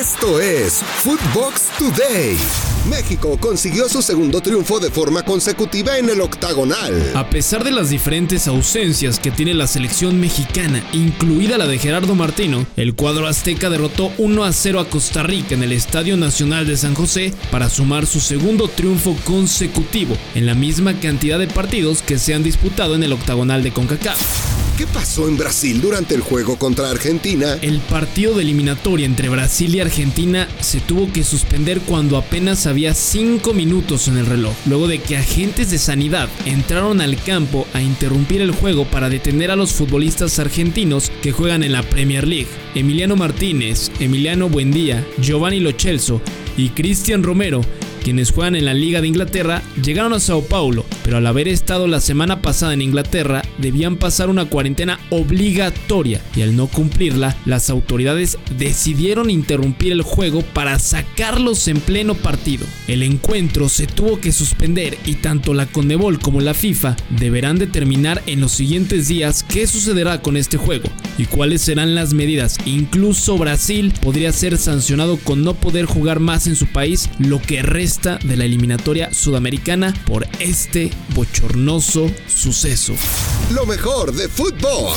Esto es Footbox Today. México consiguió su segundo triunfo de forma consecutiva en el octagonal. A pesar de las diferentes ausencias que tiene la selección mexicana, incluida la de Gerardo Martino, el cuadro azteca derrotó 1 a 0 a Costa Rica en el Estadio Nacional de San José para sumar su segundo triunfo consecutivo en la misma cantidad de partidos que se han disputado en el octagonal de CONCACAF. ¿Qué pasó en Brasil durante el juego contra Argentina? El partido de eliminatoria entre Brasil y Argentina se tuvo que suspender cuando apenas había 5 minutos en el reloj, luego de que agentes de sanidad entraron al campo a interrumpir el juego para detener a los futbolistas argentinos que juegan en la Premier League. Emiliano Martínez, Emiliano Buendía, Giovanni Lochelso y Cristian Romero quienes juegan en la Liga de Inglaterra llegaron a Sao Paulo, pero al haber estado la semana pasada en Inglaterra debían pasar una cuarentena obligatoria y al no cumplirla, las autoridades decidieron interrumpir el juego para sacarlos en pleno partido. El encuentro se tuvo que suspender y tanto la Conmebol como la FIFA deberán determinar en los siguientes días qué sucederá con este juego y cuáles serán las medidas. Incluso Brasil podría ser sancionado con no poder jugar más en su país lo que resta de la eliminatoria sudamericana por este bochornoso suceso. Lo mejor de fútbol.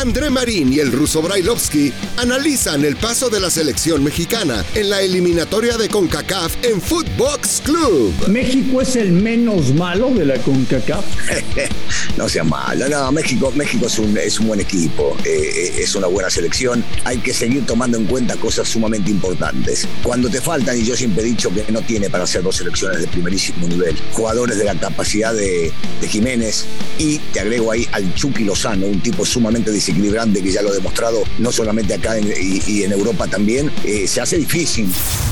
André Marín y el ruso Brailovsky analizan el paso de la selección mexicana en la eliminatoria de CONCACAF en Footbox Club. ¿México es el menos malo de la CONCACAF? no sea malo, no, México, México es, un, es un buen equipo, eh, es una buena selección. Hay que seguir tomando en cuenta cosas sumamente importantes. Cuando te faltan, y yo siempre he dicho que no tiene para hacer dos selecciones de primerísimo nivel, jugadores de la capacidad de, de Jiménez, y te agrego ahí al Chucky Lozano, un tipo sumamente que ya lo ha demostrado no solamente acá y, en Europa también, eh, se hace difícil.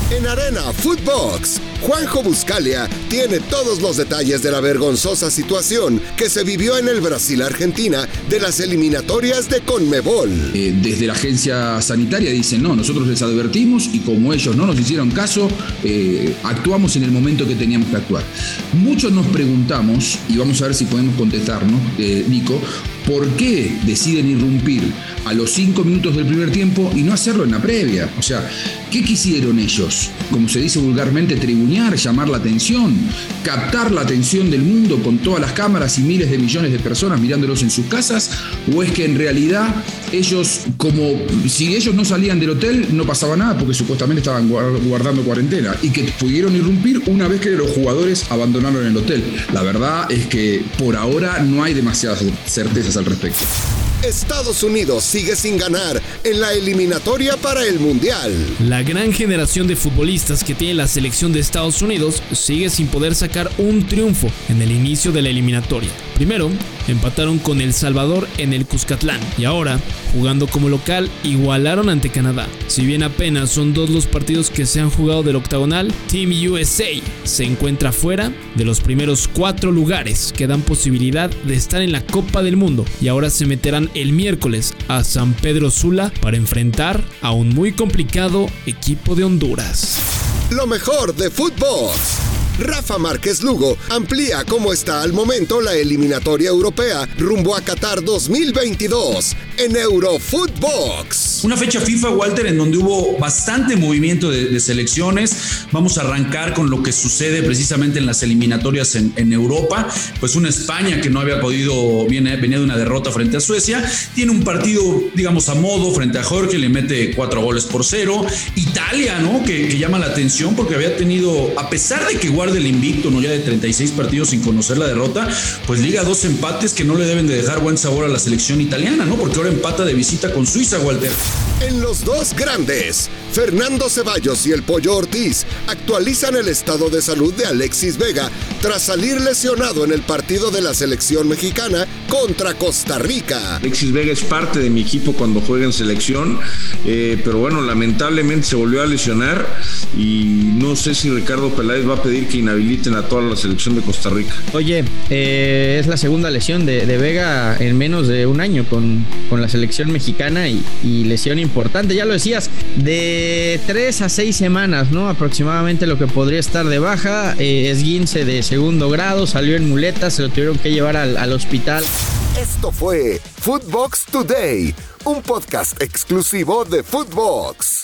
En Arena Footbox, Juanjo Buscalia tiene todos los detalles de la vergonzosa situación que se vivió en el Brasil-Argentina de las eliminatorias de Conmebol. Eh, desde la agencia sanitaria dicen, no, nosotros les advertimos y como ellos no nos hicieron caso, eh, actuamos en el momento que teníamos que actuar. Muchos nos preguntamos, y vamos a ver si podemos contestarnos, Nico, ¿por qué deciden irrumpir a los cinco minutos del primer tiempo y no hacerlo en la previa? O sea, ¿qué quisieron ellos? Como se dice vulgarmente, tribunear, llamar la atención, captar la atención del mundo con todas las cámaras y miles de millones de personas mirándolos en sus casas, o es que en realidad ellos, como si ellos no salían del hotel, no pasaba nada porque supuestamente estaban guardando cuarentena y que pudieron irrumpir una vez que los jugadores abandonaron el hotel. La verdad es que por ahora no hay demasiadas certezas al respecto. Estados Unidos sigue sin ganar en la eliminatoria para el Mundial. La gran generación de futbolistas que tiene la selección de Estados Unidos sigue sin poder sacar un triunfo en el inicio de la eliminatoria. Primero, empataron con El Salvador en el Cuscatlán y ahora, jugando como local, igualaron ante Canadá. Si bien apenas son dos los partidos que se han jugado del octagonal, Team USA se encuentra fuera de los primeros cuatro lugares que dan posibilidad de estar en la Copa del Mundo y ahora se meterán el miércoles a San Pedro Sula para enfrentar a un muy complicado equipo de Honduras. Lo mejor de fútbol. Rafa Márquez Lugo amplía cómo está al momento la eliminatoria europea rumbo a Qatar 2022 en Eurofootbox. Una fecha FIFA, Walter, en donde hubo bastante movimiento de, selecciones. Vamos a arrancar con lo que sucede precisamente en las eliminatorias en, Europa. Pues una España que no había podido, viene, venía de una derrota frente a Suecia. Tiene un partido, digamos, a modo frente a Jorge, le mete cuatro goles por cero. Italia, ¿no? Que, llama la atención porque había tenido, a pesar de que del invicto, ¿no? Ya de 36 partidos sin conocer la derrota, pues liga dos empates que no le deben de dejar buen sabor a la selección italiana, ¿no? Porque ahora empata de visita con Suiza, Walter. En los dos grandes, Fernando Ceballos y el Pollo Ortiz actualizan el estado de salud de Alexis Vega tras salir lesionado en el partido de la selección mexicana contra Costa Rica. Alexis Vega es parte de mi equipo cuando juega en selección, eh, pero bueno, lamentablemente se volvió a lesionar y no sé si Ricardo Peláez va a pedir que inhabiliten a toda la selección de Costa Rica. Oye, eh, es la segunda lesión de, Vega en menos de un año con, con la selección mexicana y, lesión importante, ya lo decías, de tres a seis semanas, ¿no? Aproximadamente lo que podría estar de baja, eh, es guince de segundo grado, salió en muletas, se lo tuvieron que llevar al, al hospital. Esto fue Footbox Today, un podcast exclusivo de Footbox.